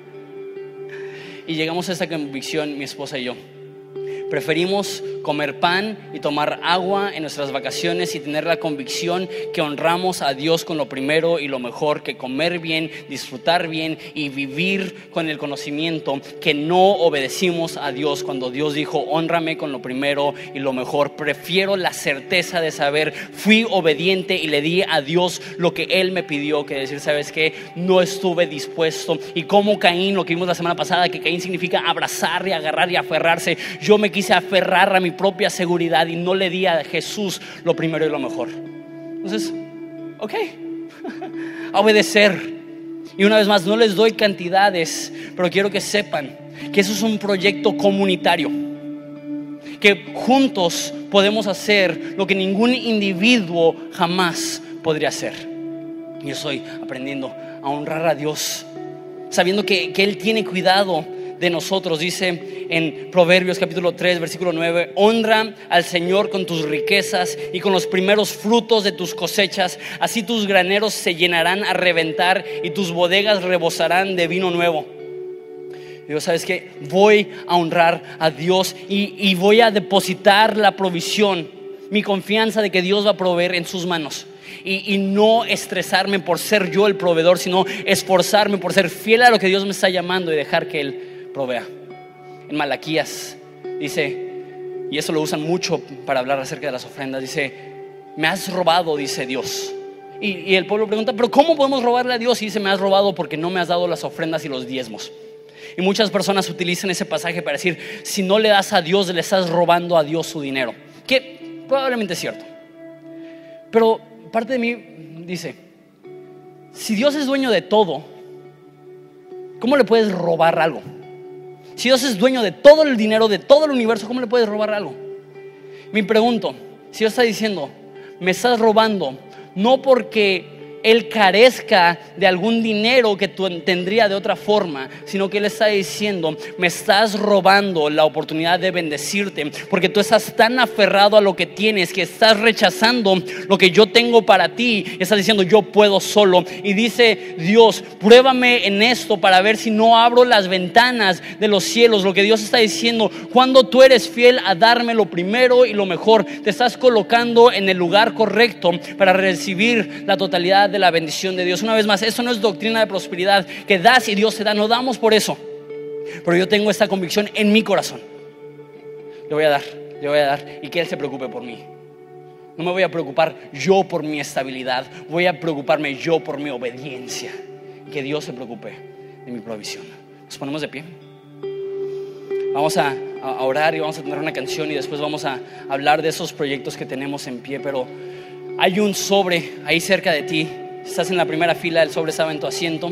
y llegamos a esta convicción mi esposa y yo. Preferimos comer pan y tomar agua en nuestras vacaciones y tener la convicción que honramos a Dios con lo primero y lo mejor, que comer bien, disfrutar bien y vivir con el conocimiento que no obedecimos a Dios cuando Dios dijo, honrame con lo primero y lo mejor. Prefiero la certeza de saber, fui obediente y le di a Dios lo que Él me pidió, que decir, ¿sabes qué? No estuve dispuesto. Y como Caín, lo que vimos la semana pasada, que Caín significa abrazar y agarrar y aferrarse, yo me quise aferrar a mi propia seguridad y no le di a Jesús lo primero y lo mejor. Entonces, ok, obedecer. Y una vez más, no les doy cantidades, pero quiero que sepan que eso es un proyecto comunitario. Que juntos podemos hacer lo que ningún individuo jamás podría hacer. Yo estoy aprendiendo a honrar a Dios, sabiendo que, que Él tiene cuidado de nosotros. Dice en Proverbios capítulo 3, versículo 9, honra al Señor con tus riquezas y con los primeros frutos de tus cosechas. Así tus graneros se llenarán a reventar y tus bodegas rebosarán de vino nuevo. Dios, ¿sabes que Voy a honrar a Dios y, y voy a depositar la provisión, mi confianza de que Dios va a proveer en sus manos. Y, y, no estresarme por ser yo el proveedor, sino esforzarme por ser fiel a lo que Dios me está llamando y dejar que Él provea. en Malaquías. Dice, y eso lo usan mucho para hablar acerca de las ofrendas. Dice, me has robado, dice Dios. Y, el pueblo pregunta, pero ¿cómo podemos robarle a Dios? Y dice, me has robado porque no me has dado las ofrendas y los diezmos. Y muchas personas utilizan ese pasaje para decir, si no le das a Dios, le estás robando a Dios su dinero. Que probablemente es cierto. Pero parte de mí dice, si Dios es dueño de todo, ¿cómo le puedes robar algo? Si Dios es dueño de todo el dinero, de todo el universo, ¿cómo le puedes robar algo? Me pregunto, si Dios está diciendo, me estás robando, no porque él carezca de algún dinero que tú tendría de otra forma, sino que Él está diciendo, me estás robando la oportunidad de bendecirte, porque tú estás tan aferrado a lo que tienes que estás rechazando lo que yo tengo para ti. Estás diciendo, yo puedo solo. Y dice Dios, pruébame en esto para ver si no abro las ventanas de los cielos. Lo que Dios está diciendo, cuando tú eres fiel a darme lo primero y lo mejor, te estás colocando en el lugar correcto para recibir la totalidad de la bendición de Dios. Una vez más, eso no es doctrina de prosperidad que das y Dios se da, no damos por eso. Pero yo tengo esta convicción en mi corazón. Le voy a dar, le voy a dar y que Él se preocupe por mí. No me voy a preocupar yo por mi estabilidad, voy a preocuparme yo por mi obediencia. Que Dios se preocupe de mi provisión. Nos ponemos de pie. Vamos a, a orar y vamos a tener una canción y después vamos a hablar de esos proyectos que tenemos en pie, pero hay un sobre ahí cerca de ti. Si estás en la primera fila, el sobre estaba en tu asiento.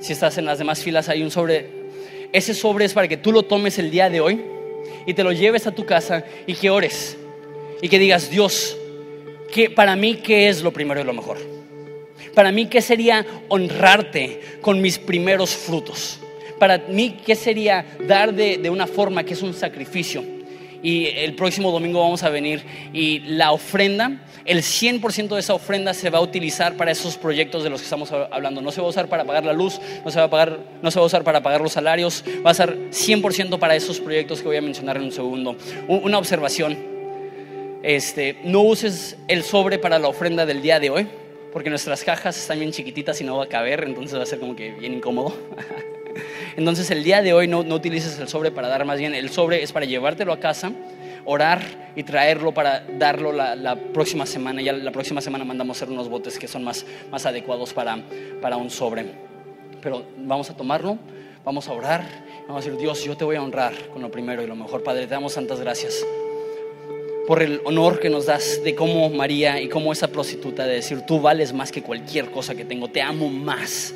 Si estás en las demás filas, hay un sobre. Ese sobre es para que tú lo tomes el día de hoy y te lo lleves a tu casa y que ores. Y que digas, Dios, que para mí, ¿qué es lo primero y lo mejor? Para mí, ¿qué sería honrarte con mis primeros frutos? Para mí, ¿qué sería dar de, de una forma que es un sacrificio? Y el próximo domingo vamos a venir y la ofrenda, el 100% de esa ofrenda se va a utilizar para esos proyectos de los que estamos hablando. No se va a usar para pagar la luz, no se va a, pagar, no se va a usar para pagar los salarios, va a ser 100% para esos proyectos que voy a mencionar en un segundo. Una observación, este, no uses el sobre para la ofrenda del día de hoy, porque nuestras cajas están bien chiquititas y no va a caber, entonces va a ser como que bien incómodo. Entonces el día de hoy no, utilices el sobre para dar, más bien el sobre es para llevártelo a casa, orar y traerlo para darlo la, próxima semana. Ya la próxima semana mandamos hacer unos botes que son más, más adecuados para, para un sobre. Pero vamos a tomarlo, vamos a orar, vamos a decir, Dios, yo te voy a honrar con lo primero y lo mejor. Padre, te damos tantas gracias por el honor que nos das de cómo María y cómo esa prostituta de decir, tú vales más que cualquier cosa que tengo, te amo más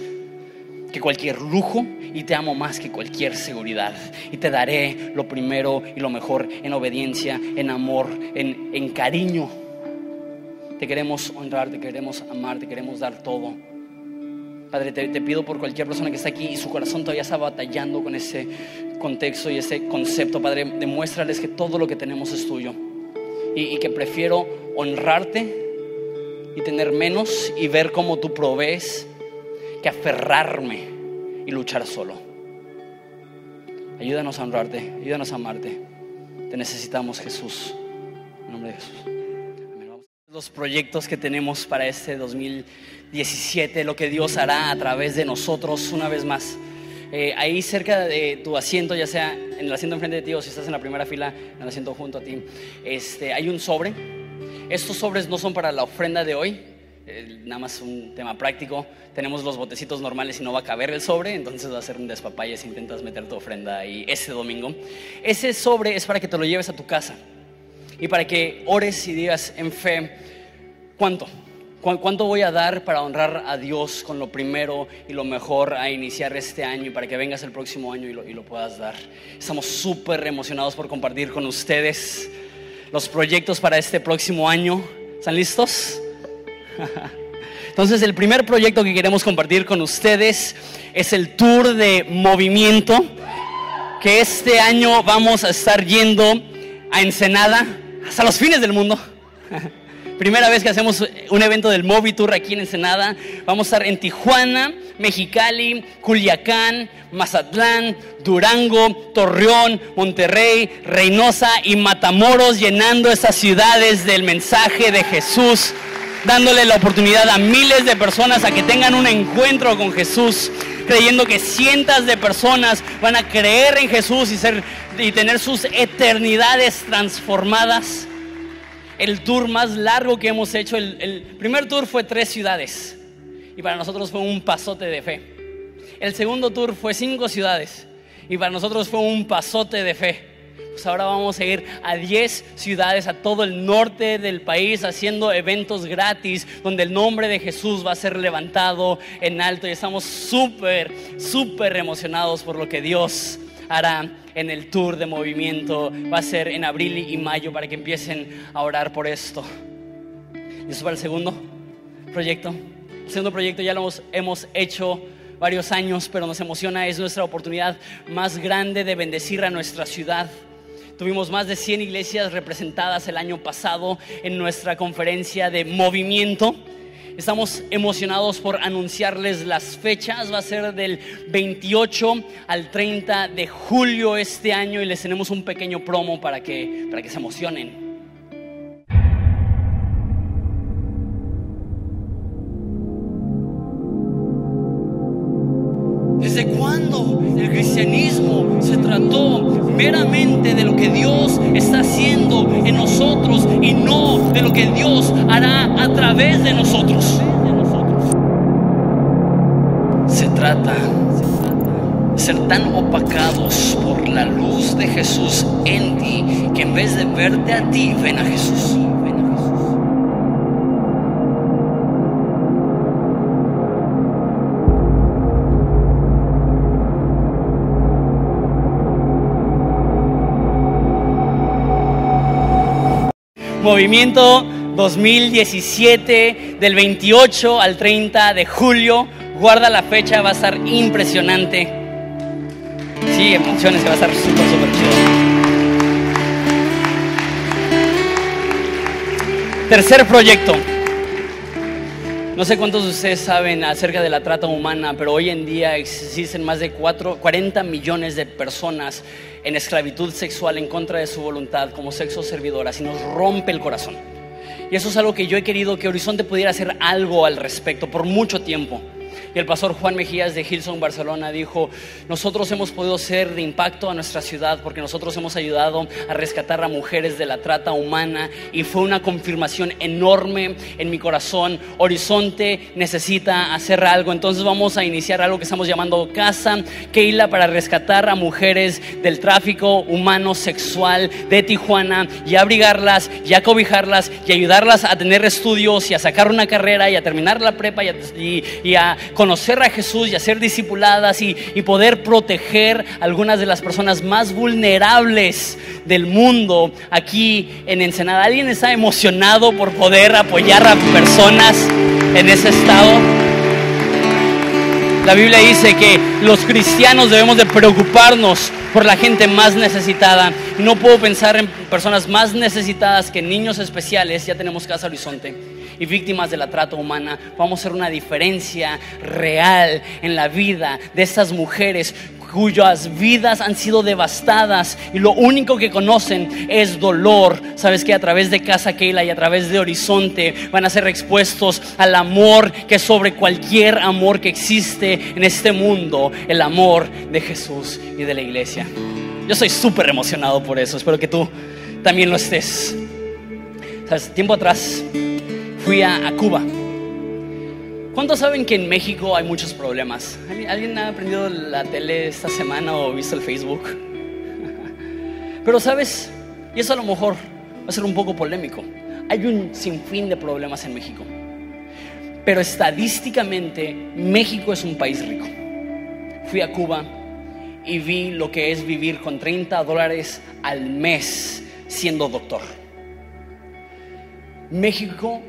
que cualquier lujo y te amo más que cualquier seguridad. Y te daré lo primero y lo mejor en obediencia, en amor, en, cariño. Te queremos honrar, te queremos amar, te queremos dar todo. Padre, te, pido por cualquier persona que está aquí y su corazón todavía está batallando con ese contexto y ese concepto, Padre, demuéstrales que todo lo que tenemos es tuyo y, y que prefiero honrarte y tener menos y ver cómo tú provees que aferrarme y luchar solo. Ayúdanos a honrarte, ayúdanos a amarte. Te necesitamos, Jesús. En nombre de Jesús. Los proyectos que tenemos para este 2017, lo que Dios hará a través de nosotros una vez más. Eh, ahí cerca de tu asiento, ya sea en el asiento enfrente de ti o si estás en la primera fila, en el asiento junto a ti, este, hay un sobre. Estos sobres no son para la ofrenda de hoy, nada más un tema práctico. Tenemos los botecitos normales y no va a caber el sobre, entonces va a ser un despapalle si intentas meter tu ofrenda ahí ese domingo. Ese sobre es para que te lo lleves a tu casa y para que ores y digas en fe, ¿cuánto? ¿Cuánto voy a dar para honrar a Dios con lo primero y lo mejor a iniciar este año y para que vengas el próximo año y lo, y lo puedas dar? Estamos súper emocionados por compartir con ustedes los proyectos para este próximo año. ¿Están listos? Entonces el primer proyecto que queremos compartir con ustedes es el tour de movimiento que este año vamos a estar yendo a Ensenada hasta los fines del mundo. Primera vez que hacemos un evento del Movi Tour aquí en Ensenada. Vamos a estar en Tijuana, Mexicali, Culiacán, Mazatlán, Durango, Torreón, Monterrey, Reynosa y Matamoros, llenando esas ciudades del mensaje de Jesús dándole la oportunidad a miles de personas a que tengan un encuentro con Jesús. creyendo que cientos de personas van a creer en Jesús y, ser, y tener sus eternidades transformadas. El tour más largo que hemos hecho, el, el primer tour fue tres ciudades y para nosotros fue un pasote de fe. El segundo tour fue cinco ciudades y para nosotros fue un pasote de fe. Pues ahora vamos a ir a 10 ciudades, a todo el norte del país, haciendo eventos gratis, donde el nombre de Jesús va a ser levantado en alto. Y estamos súper, súper emocionados por lo que Dios hará en el tour de movimiento. Va a ser en abril y mayo para que empiecen a orar por esto. Y eso para el segundo proyecto. El segundo proyecto ya lo hemos, hemos hecho varios años, pero nos emociona, es nuestra oportunidad más grande de bendecir a nuestra ciudad. Tuvimos más de 100 iglesias representadas el año pasado en nuestra conferencia de movimiento. Estamos emocionados por anunciarles las fechas. Va a ser del 28 al 30 de julio este año y les tenemos un pequeño promo para que, para que se emocionen. Jesús en ti que en vez de verte a ti, ven a Jesús. Movimiento 2017 del 28 al 30 de julio. Guarda la fecha, va a estar impresionante. Sí, emociones, va a estar súper, súper chido. Tercer proyecto. No sé cuántos de ustedes saben acerca de la trata humana, pero hoy en día existen más de 4, 40 millones de personas en esclavitud sexual en contra de su voluntad como sexo servidoras y nos rompe el corazón. Y eso es algo que yo he querido que Horizonte pudiera hacer algo al respecto por mucho tiempo. Y el pastor Juan Mejías de Hilson Barcelona dijo, nosotros hemos podido ser de impacto a nuestra ciudad porque nosotros hemos ayudado a rescatar a mujeres de la trata humana y fue una confirmación enorme en mi corazón. Horizonte necesita hacer algo, entonces vamos a iniciar algo que estamos llamando Casa Keila para rescatar a mujeres del tráfico humano sexual de Tijuana y abrigarlas y acobijarlas y ayudarlas a tener estudios y a sacar una carrera y a terminar la prepa y a, y, y a conocer a Jesús y a ser discipuladas y, y poder proteger a algunas de las personas más vulnerables del mundo aquí en Ensenada. ¿Alguien está emocionado por poder apoyar a personas en ese estado? La Biblia dice que los cristianos debemos de preocuparnos por la gente más necesitada. No puedo pensar en personas más necesitadas que niños especiales. Ya tenemos Casa Horizonte y víctimas de la trata humana. Vamos a hacer una diferencia real en la vida de estas mujeres cuyas vidas han sido devastadas y lo único que conocen es dolor. Sabes que a través de Casa Keila y a través de Horizonte van a ser expuestos al amor que sobre cualquier amor que existe en este mundo, el amor de Jesús y de la iglesia. Yo soy súper emocionado por eso, espero que tú también lo estés. ¿Sabes? Tiempo atrás fui a Cuba. ¿Cuántos saben que en México hay muchos problemas? ¿Alguien- ¿Alguien ha aprendido la tele esta semana o visto el Facebook? Pero sabes, y eso a lo mejor va a ser un poco polémico, hay un sinfín de problemas en México. Pero estadísticamente México es un país rico. Fui a Cuba y vi lo que es vivir con 30 dólares al mes siendo doctor. México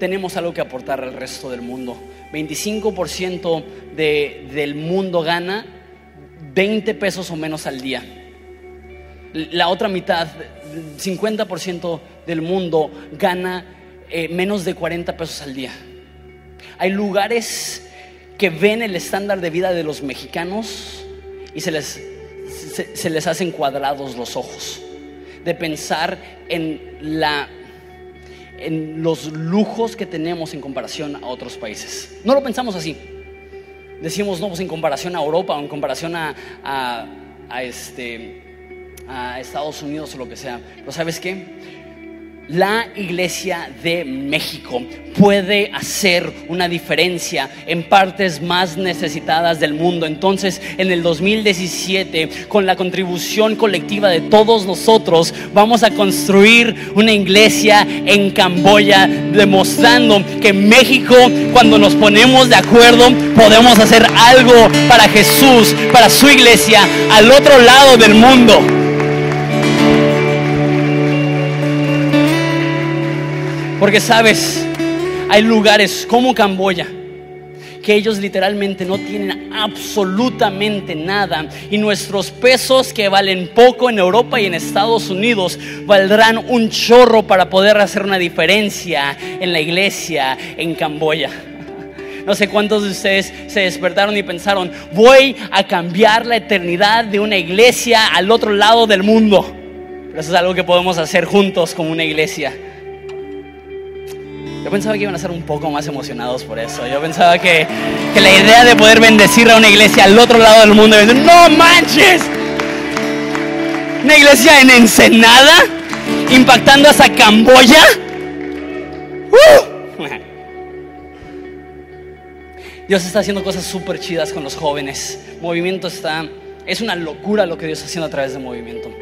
tenemos algo que aportar al resto del mundo. 25% de, del mundo gana 20 pesos o menos al día. La otra mitad, 50% del mundo gana eh, menos de 40 pesos al día. Hay lugares que ven el estándar de vida de los mexicanos y se les, se, se les hacen cuadrados los ojos de pensar en la en los lujos que tenemos en comparación a otros países. No lo pensamos así. decimos, no, pues en comparación a Europa o en comparación a, a, este, a Estados Unidos o lo que sea. Pero ¿sabes qué? La iglesia de México puede hacer una diferencia en partes más necesitadas del mundo. Entonces, en el 2017, con la contribución colectiva de todos nosotros, vamos a construir una iglesia en Camboya, demostrando que México, cuando nos ponemos de acuerdo, podemos hacer algo para Jesús, para su iglesia, al otro lado del mundo. Porque sabes, hay lugares como Camboya que ellos literalmente no tienen absolutamente nada y nuestros pesos que valen poco en Europa y en Estados Unidos valdrán un chorro para poder hacer una diferencia en la iglesia en Camboya. No sé cuántos de ustedes se despertaron y pensaron, voy a cambiar la eternidad de una iglesia al otro lado del mundo. Pero eso es algo que podemos hacer juntos como una iglesia. Yo pensaba que iban a ser un poco más emocionados por eso. Yo pensaba que, la idea de poder bendecir a una iglesia al otro lado del mundo, no manches, una iglesia en Ensenada, impactando hasta Camboya. ¡Uh! Dios está haciendo cosas súper chidas con los jóvenes. Movimiento está, es una locura lo que Dios está haciendo a través de movimiento.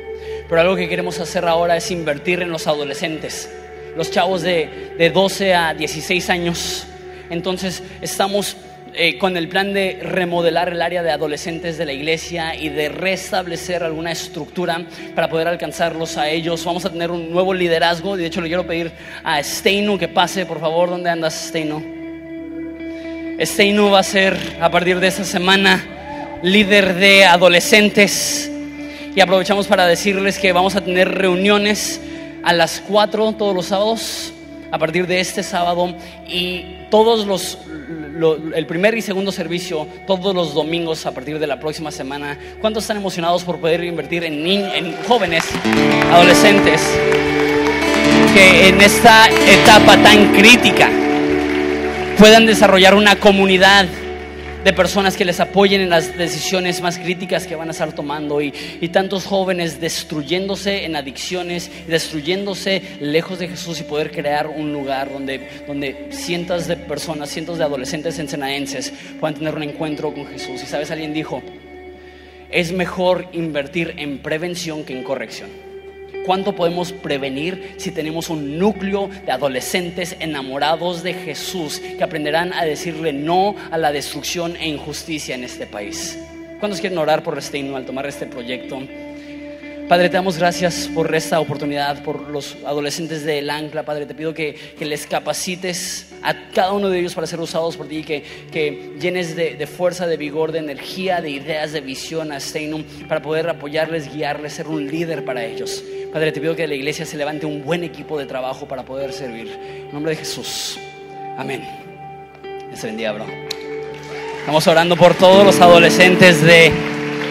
Pero algo que queremos hacer ahora es invertir en los adolescentes los chavos de, 12 a 16 años. Entonces estamos eh, con el plan de remodelar el área de adolescentes de la iglesia y de restablecer alguna estructura para poder alcanzarlos a ellos. Vamos a tener un nuevo liderazgo. De hecho, le quiero pedir a Steinu que pase, por favor. ¿Dónde andas, Steinu? Steinu va a ser a partir de esta semana líder de adolescentes. Y aprovechamos para decirles que vamos a tener reuniones a las 4 todos los sábados, a partir de este sábado, y todos los, el primer y segundo servicio, todos los domingos a partir de la próxima semana. ¿Cuántos están emocionados por poder invertir en, en jóvenes, adolescentes, que en esta etapa tan crítica puedan desarrollar una comunidad? De personas que les apoyen en las decisiones más críticas que van a estar tomando y, tantos jóvenes destruyéndose en adicciones, destruyéndose lejos de Jesús y poder crear un lugar donde, donde cientos de personas, cientos de adolescentes ensenadenses puedan tener un encuentro con Jesús. Y sabes, alguien dijo, es mejor invertir en prevención que en corrección. ¿Cuánto podemos prevenir si tenemos un núcleo de adolescentes enamorados de Jesús que aprenderán a decirle no a la destrucción e injusticia en este país? ¿Cuántos quieren orar por Resteino al tomar este proyecto? Padre, te damos gracias por esta oportunidad, por los adolescentes de El Ancla. Padre, te pido que, les capacites a cada uno de ellos para ser usados por ti, que, que llenes de, fuerza, de vigor, de energía, de ideas, de visión a Steinum para poder apoyarles, guiarles, ser un líder para ellos. Padre, te pido que la iglesia se levante un buen equipo de trabajo para poder servir. En nombre de Jesús. Amén. Les bendiga, bro. Estamos orando por todos los adolescentes de,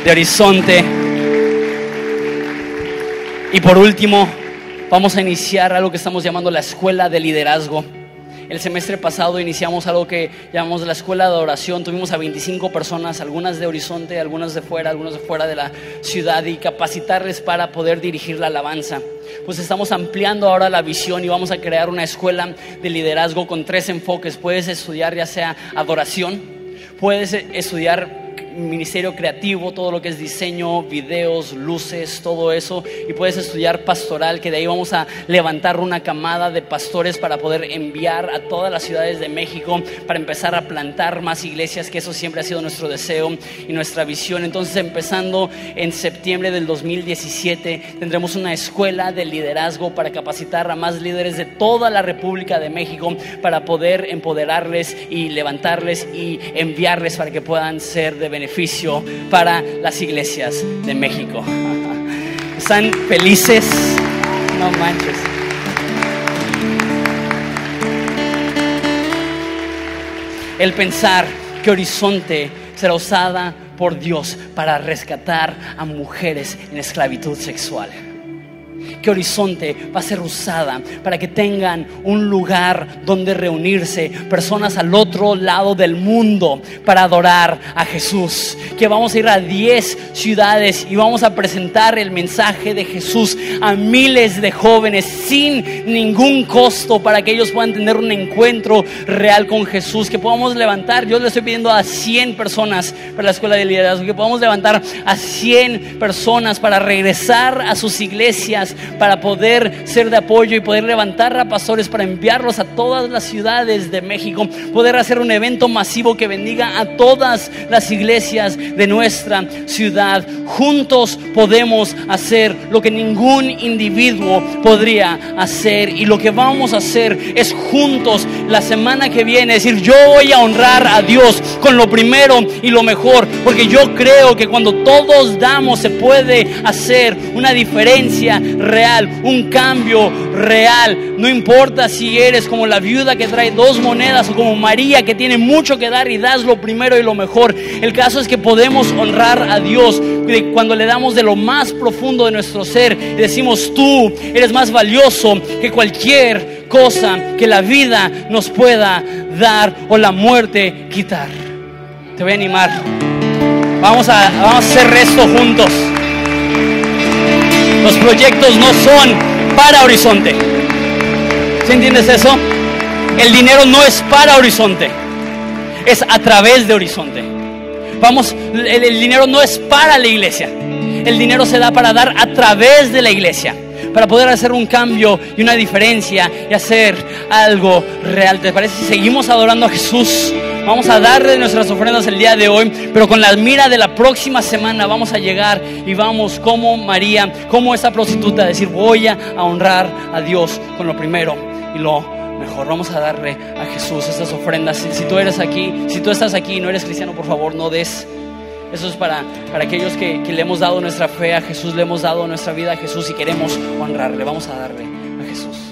de Horizonte. Y por último, vamos a iniciar algo que estamos llamando la escuela de liderazgo. El semestre pasado iniciamos algo que llamamos la escuela de oración. Tuvimos a 25 personas, algunas de Horizonte, algunas de fuera, algunas de fuera de la ciudad y capacitarles para poder dirigir la alabanza. Pues estamos ampliando ahora la visión y vamos a crear una escuela de liderazgo con tres enfoques. Puedes estudiar ya sea adoración, puedes estudiar ministerio creativo, todo lo que es diseño, videos, luces, todo eso. Y puedes estudiar pastoral, que de ahí vamos a levantar una camada de pastores para poder enviar a todas las ciudades de México, para empezar a plantar más iglesias, que eso siempre ha sido nuestro deseo y nuestra visión. Entonces, empezando en septiembre del 2017, tendremos una escuela de liderazgo para capacitar a más líderes de toda la República de México para poder empoderarles y levantarles y enviarles para que puedan ser de beneficio para las iglesias de México. ¿Están felices? No manches. El pensar que Horizonte será usada por Dios para rescatar a mujeres en esclavitud sexual. Que Horizonte va a ser usada para que tengan un lugar donde reunirse, personas al otro lado del mundo para adorar a Jesús. Que vamos a ir a 10 ciudades y vamos a presentar el mensaje de Jesús a miles de jóvenes sin ningún costo para que ellos puedan tener un encuentro real con Jesús. Que podamos levantar, yo le estoy pidiendo a 100 personas para la escuela de liderazgo, que podamos levantar a 100 personas para regresar a sus iglesias para poder ser de apoyo y poder levantar a pastores para enviarlos a todas las ciudades de México, poder hacer un evento masivo que bendiga a todas las iglesias de nuestra ciudad. Juntos podemos hacer lo que ningún individuo podría hacer. Y lo que vamos a hacer es juntos la semana que viene. Decir yo voy a honrar a Dios con lo primero y lo mejor, porque yo creo que cuando todos damos se puede hacer una diferencia real, un cambio real. No importa si eres como la viuda que trae dos monedas o como María que tiene mucho que dar y das lo primero y lo mejor. El caso es que podemos honrar a Dios cuando le damos de lo más profundo de nuestro ser y decimos tú eres más valioso que cualquier cosa que la vida nos pueda dar o la muerte quitar. Te voy a animar. Vamos a, vamos a hacer esto juntos. Los proyectos no son para Horizonte. ¿Sí entiendes eso? El dinero no es para Horizonte, es a través de Horizonte. Vamos, el, el dinero no es para la iglesia. El dinero se da para dar a través de la iglesia para poder hacer un cambio y una diferencia y hacer algo real. ¿Te parece si seguimos adorando a Jesús? Vamos a darle nuestras ofrendas el día de hoy, pero con la mira de la próxima semana vamos a llegar y vamos como María, como esa prostituta, a decir, voy a honrar a Dios con lo primero y lo mejor. Vamos a darle a Jesús estas ofrendas. Si, tú eres aquí, si tú estás aquí y no eres cristiano, por favor, no des. Eso es para, para aquellos que, que le hemos dado nuestra fe a Jesús, le hemos dado nuestra vida a Jesús y queremos honrarle. Vamos a darle a Jesús.